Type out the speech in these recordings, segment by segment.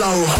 low.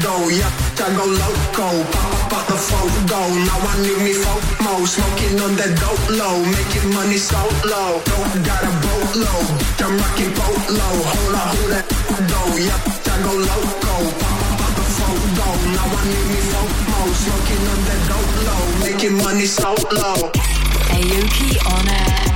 though? Yeah, I go loco. Pop out the photo. Now I need me FOMO. Smoking on that dope low. Making money so low. Don't got a boatload. I'm rocking polo. Hold on, hold that though? Yeah, I go loco. Pop out the photo. Now I need me FOMO. Smoking on that dope low. Making money so low. Aoki on air.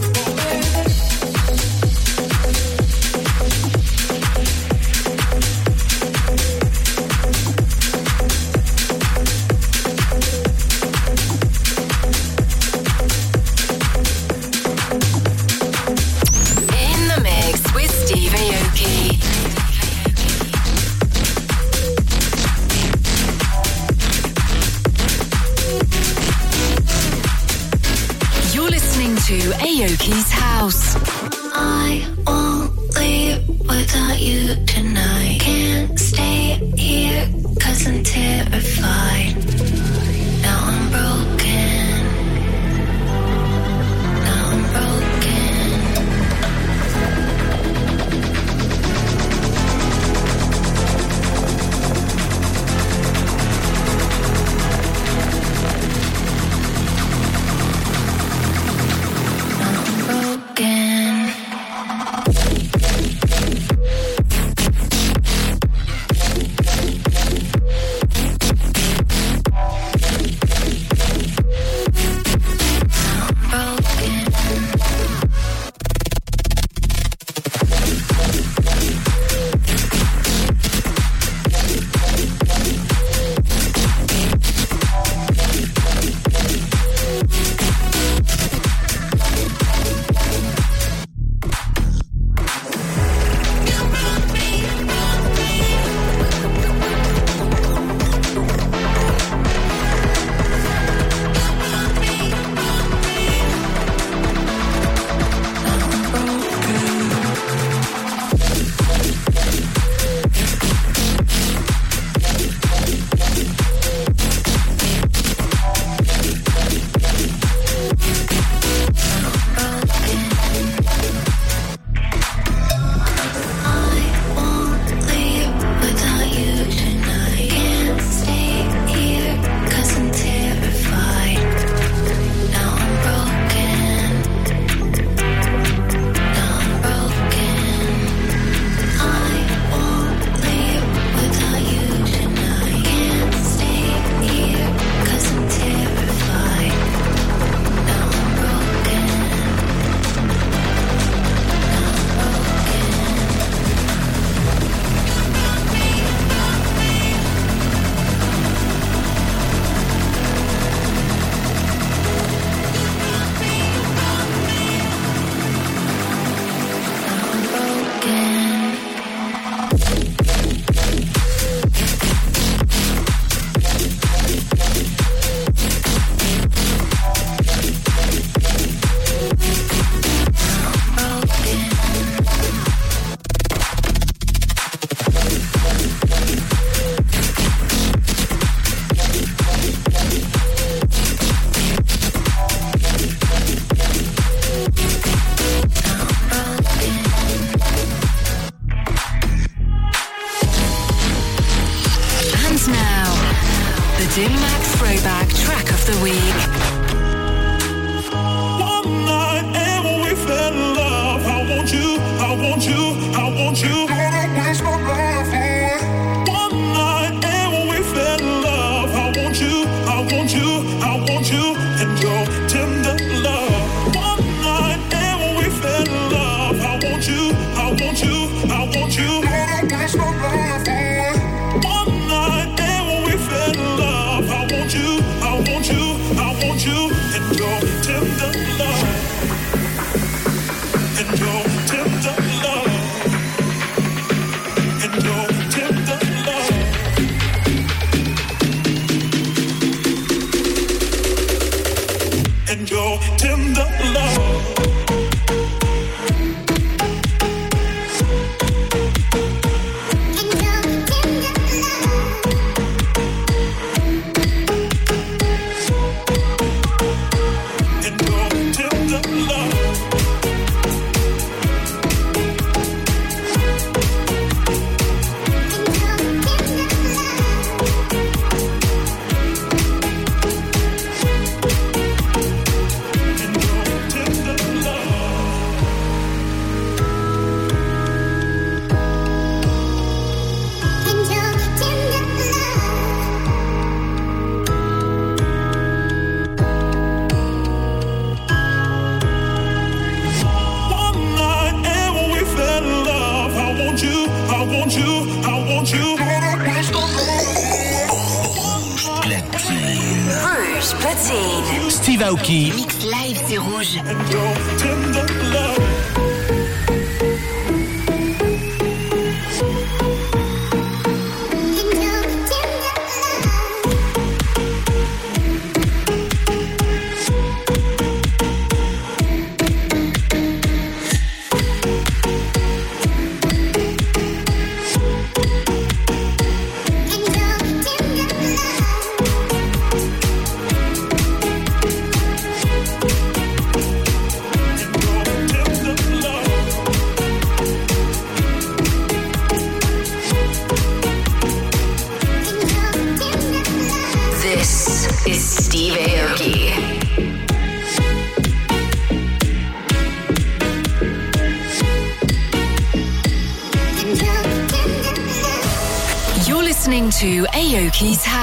Want you, I want you, and your tender Aoki's House.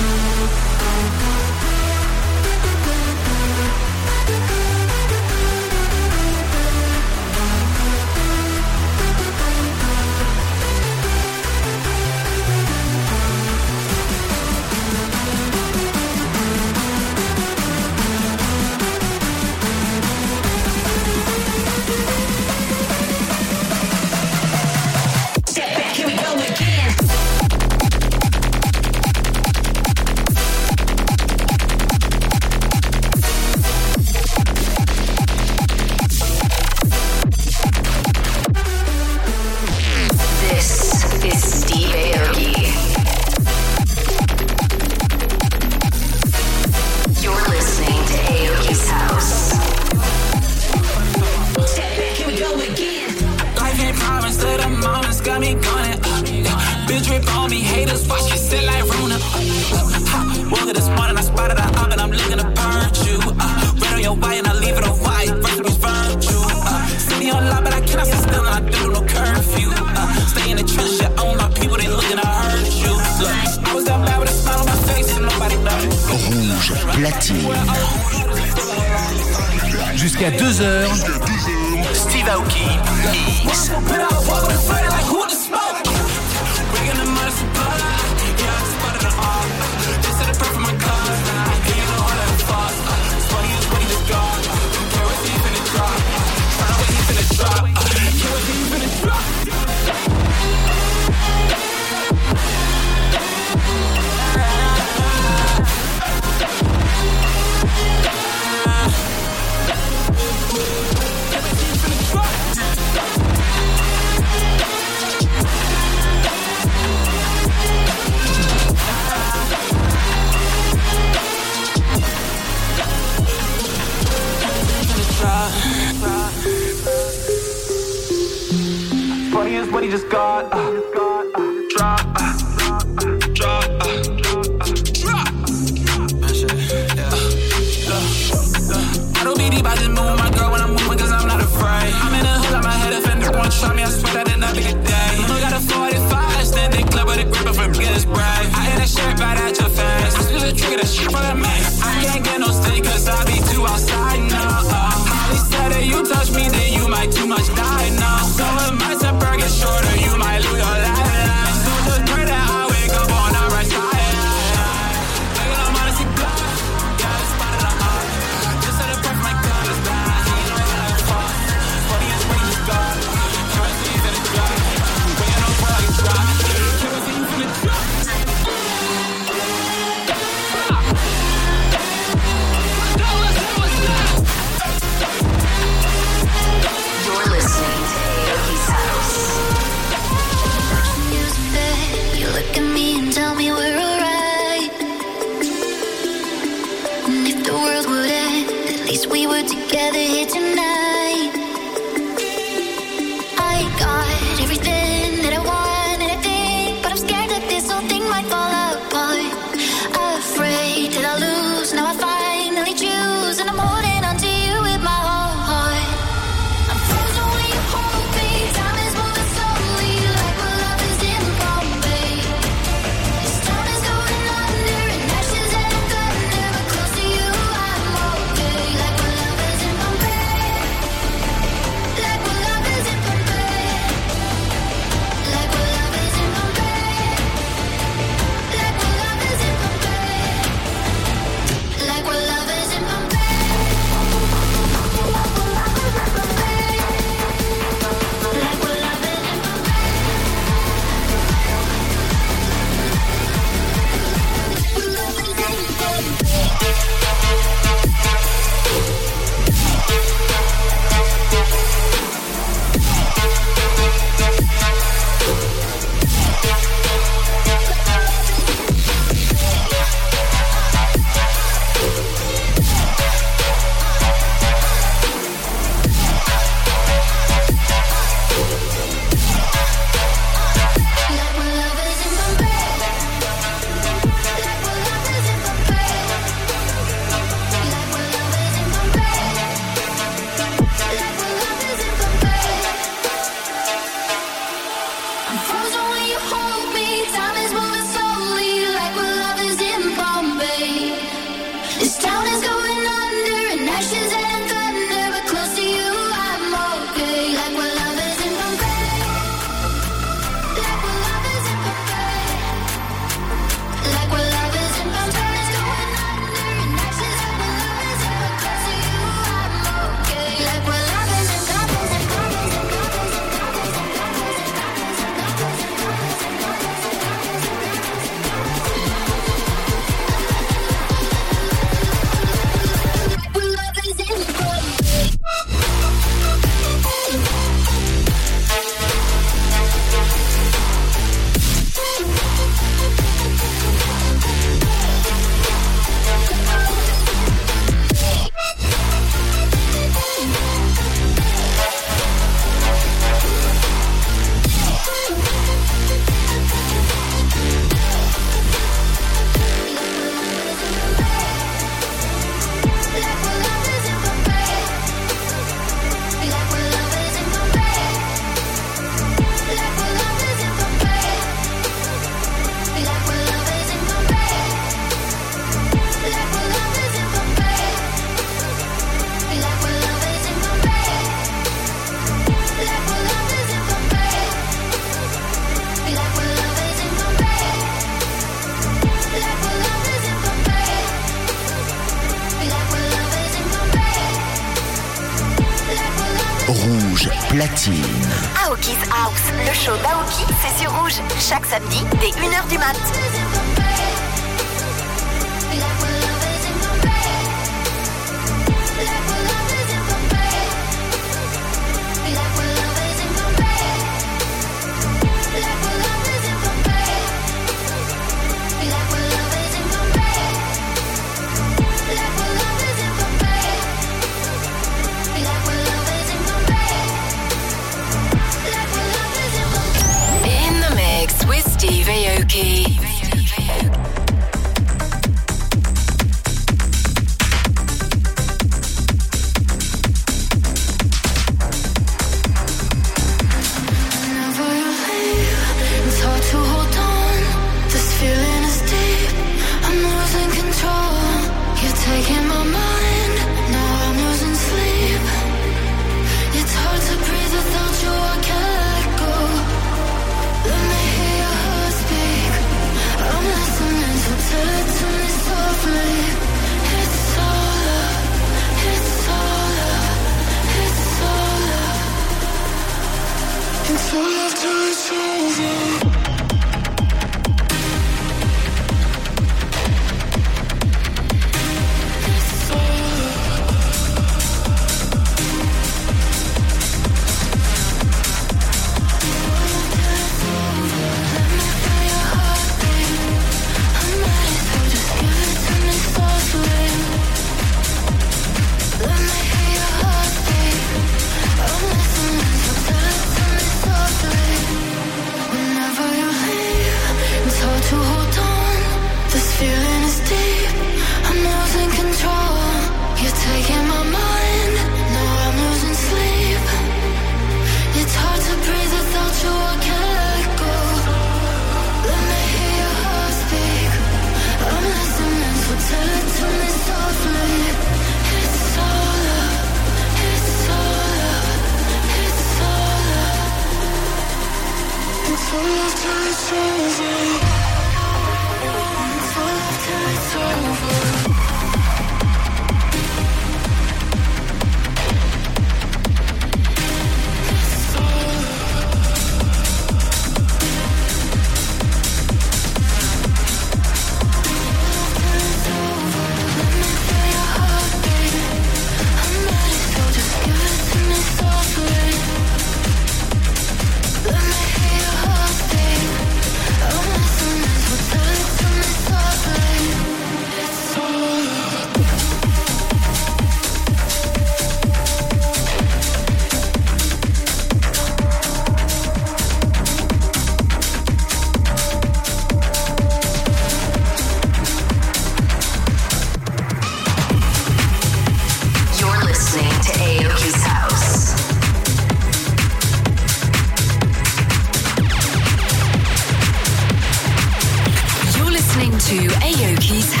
to Aoki's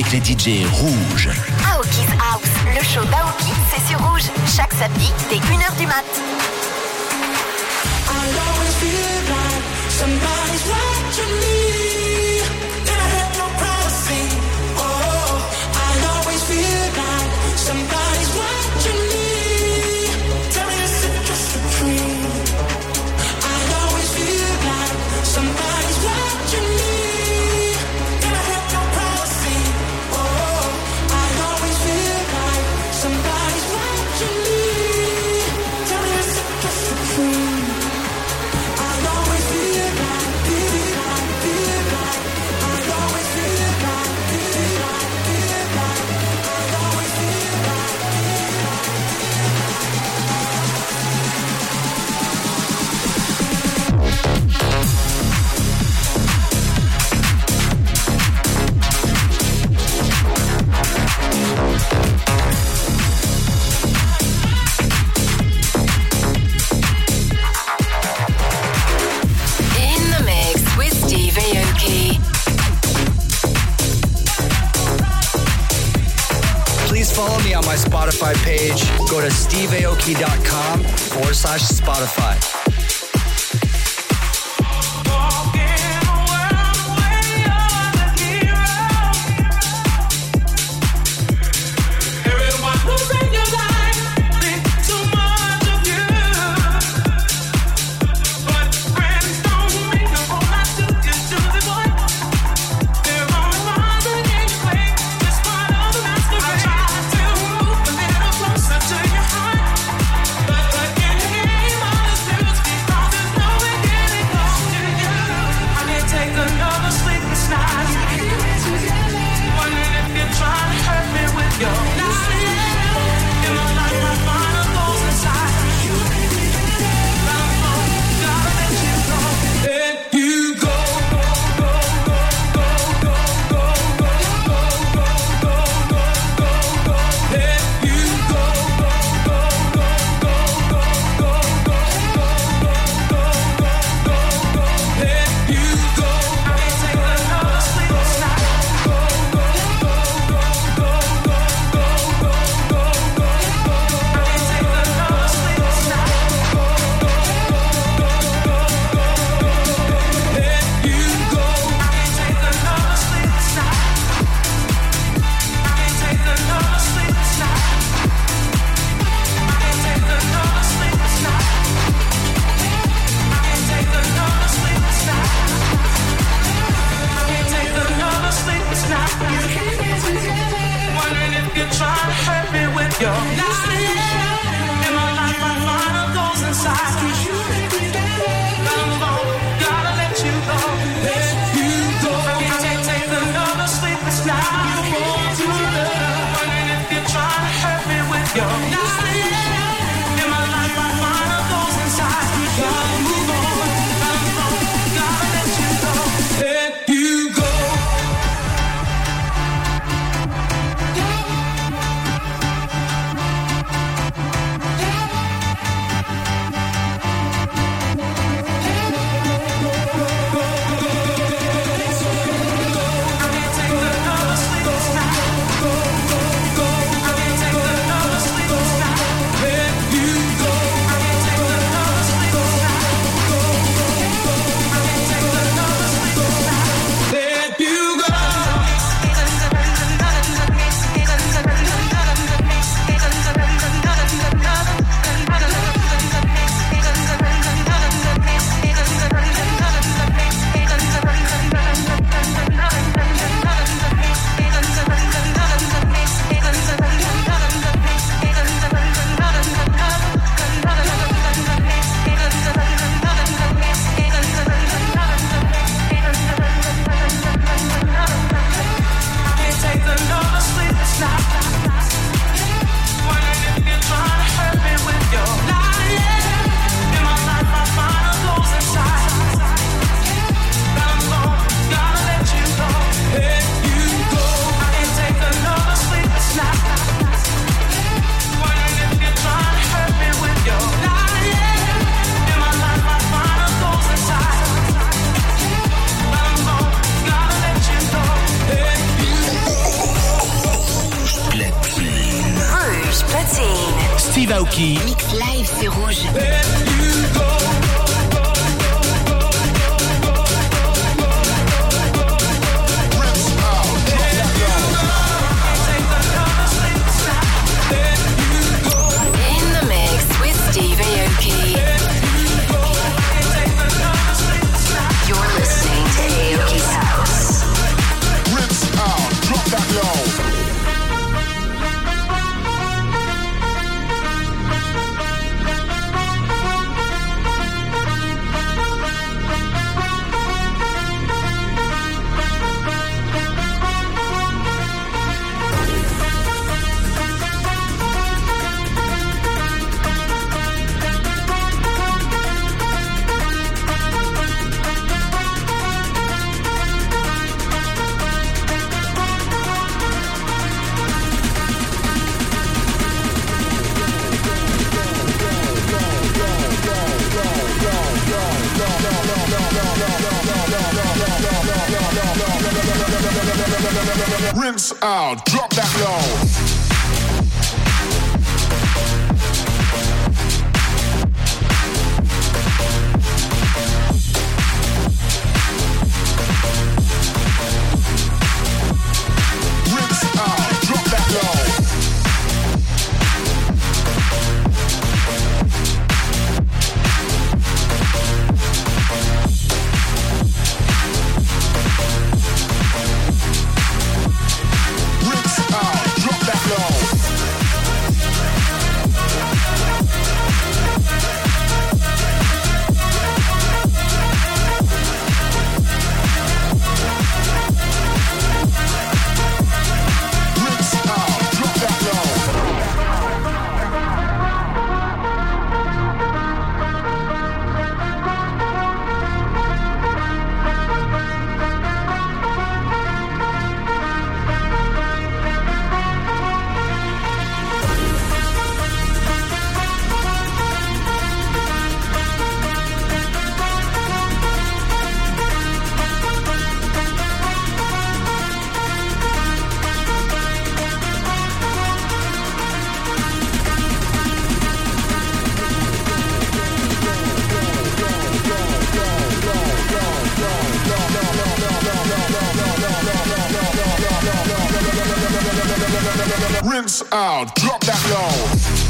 avec les DJ rouges. Aoki's House, le show d'Aoki, c'est sur rouge, chaque samedi dès 1h du mat. I'll always feel like somebody's watching me. Spotify page. Go to steveaoki.com forward slash Spotify. Rinse out, drop that low.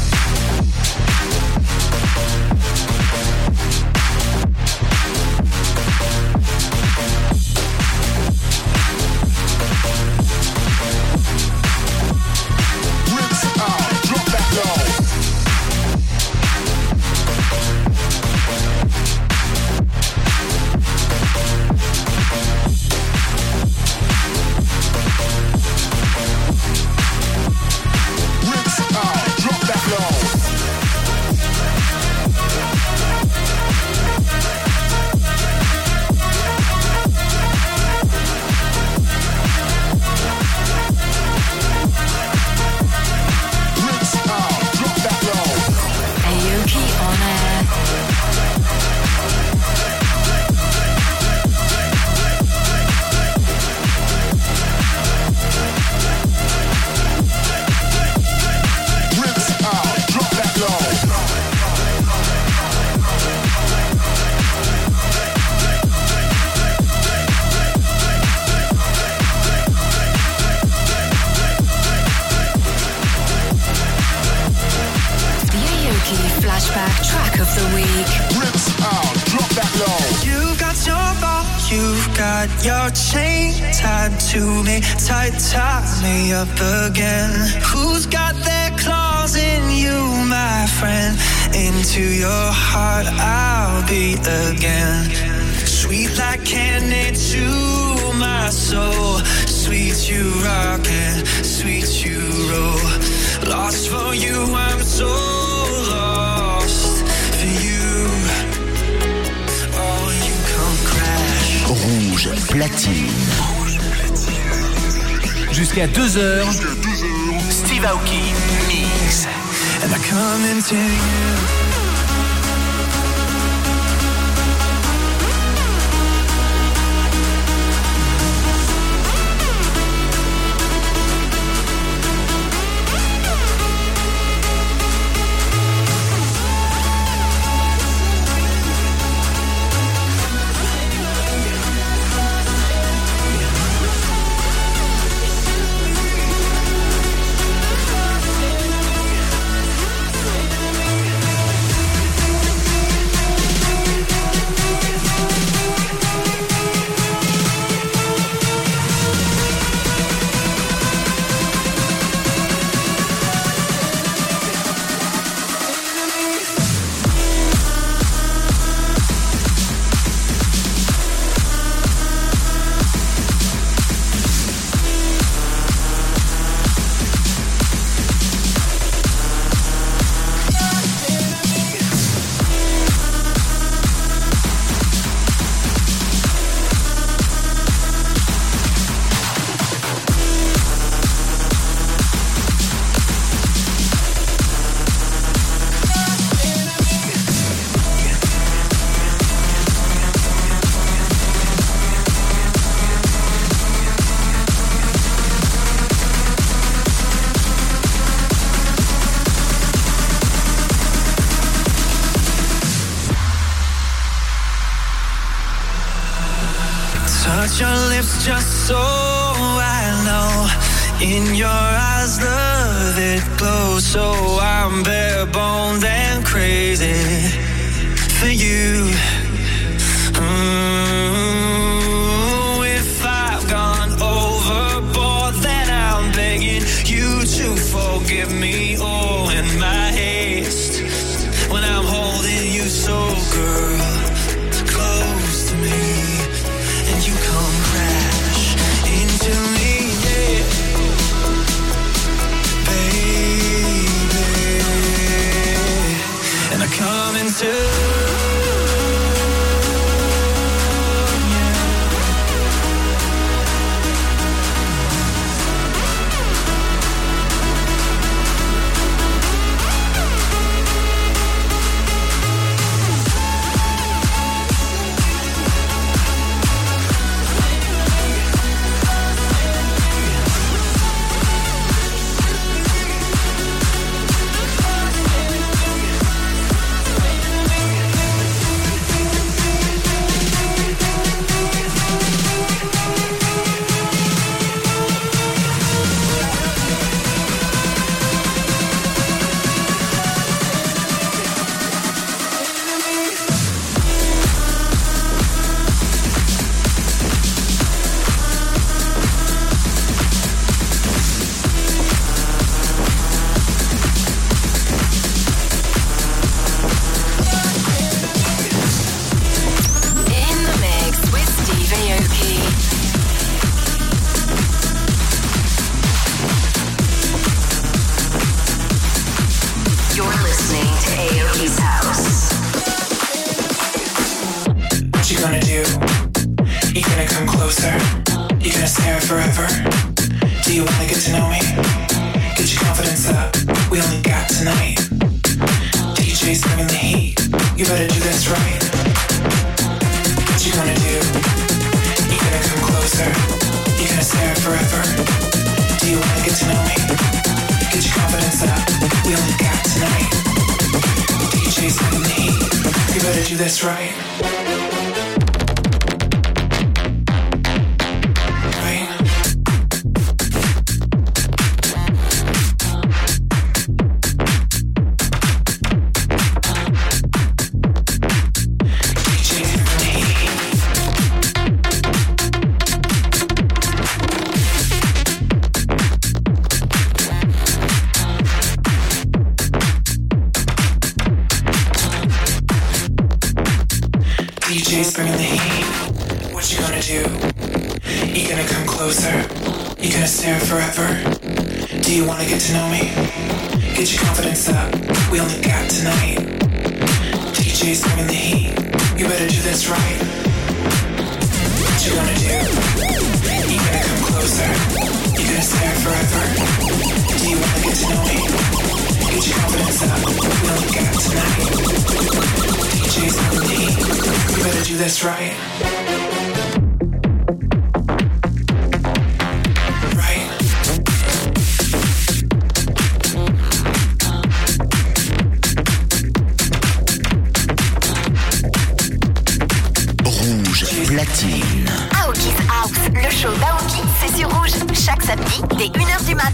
To my soul, sweet you sweet you roll. Lost for you, I'm so lost for you. Oh, you come crash. Rouge platine. Jusqu'à 2h. Steve Aoki Mix. And I come into you. Just so I know. In your eyes, love it glows. So I'm bare boned and crazy for you. platine. Aoki's House, le show d'Aoki, c'est sur rouge, chaque samedi dès 1h du mat.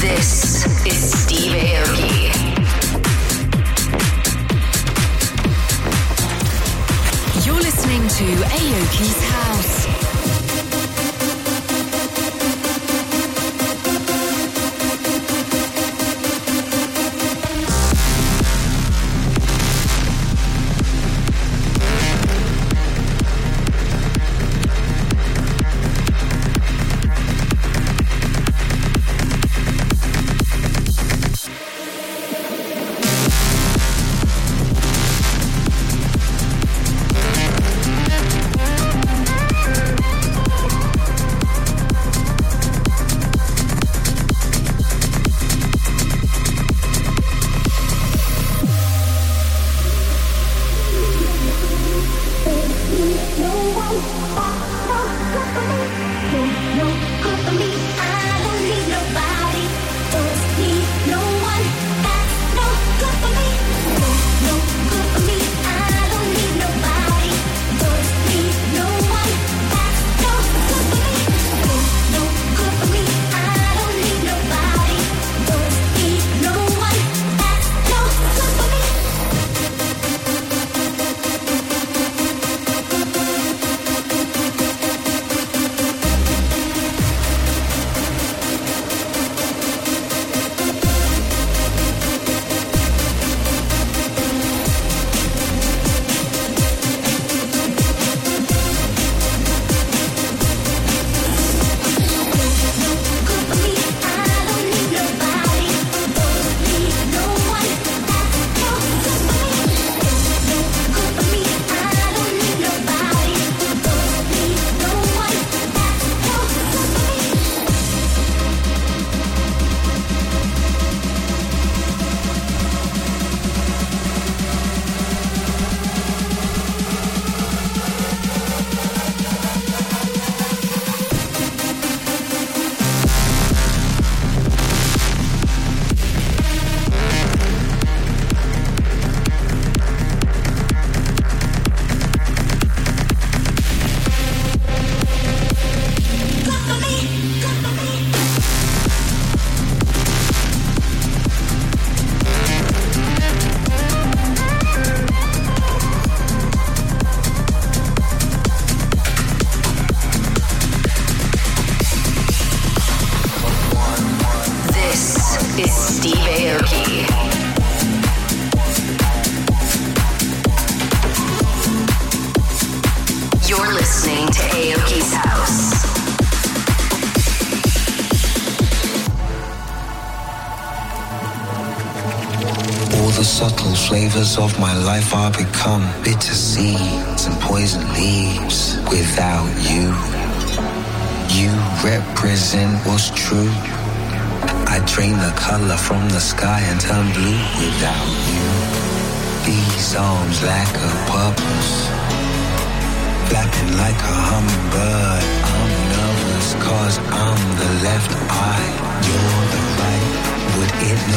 This is Steve Aoki. You're listening to Aoki's House.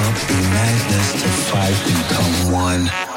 count the madness to fight, become one.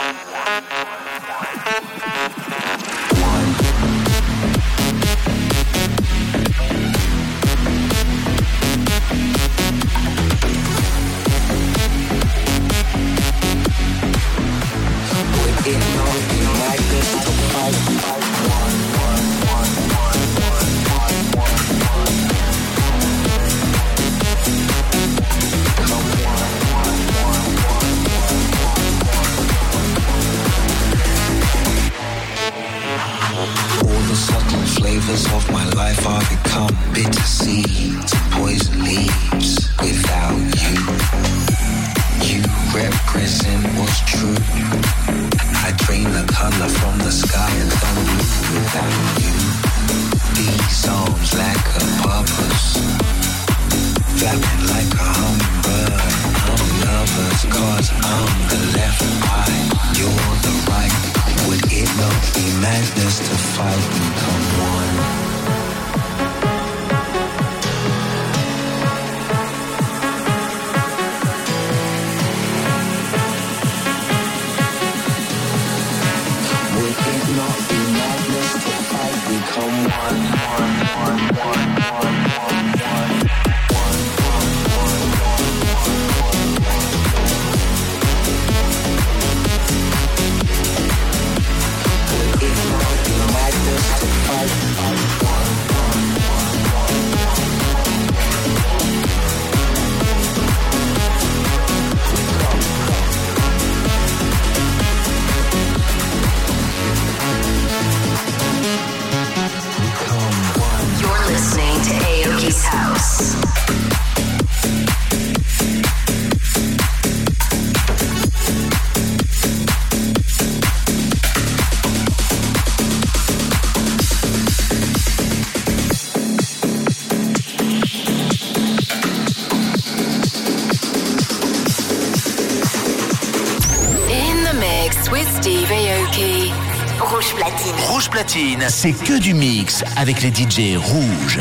In the mix with Steve Aoki, Rouge Platine. Rouge Platine, c'est que du mix avec les DJ Rouge.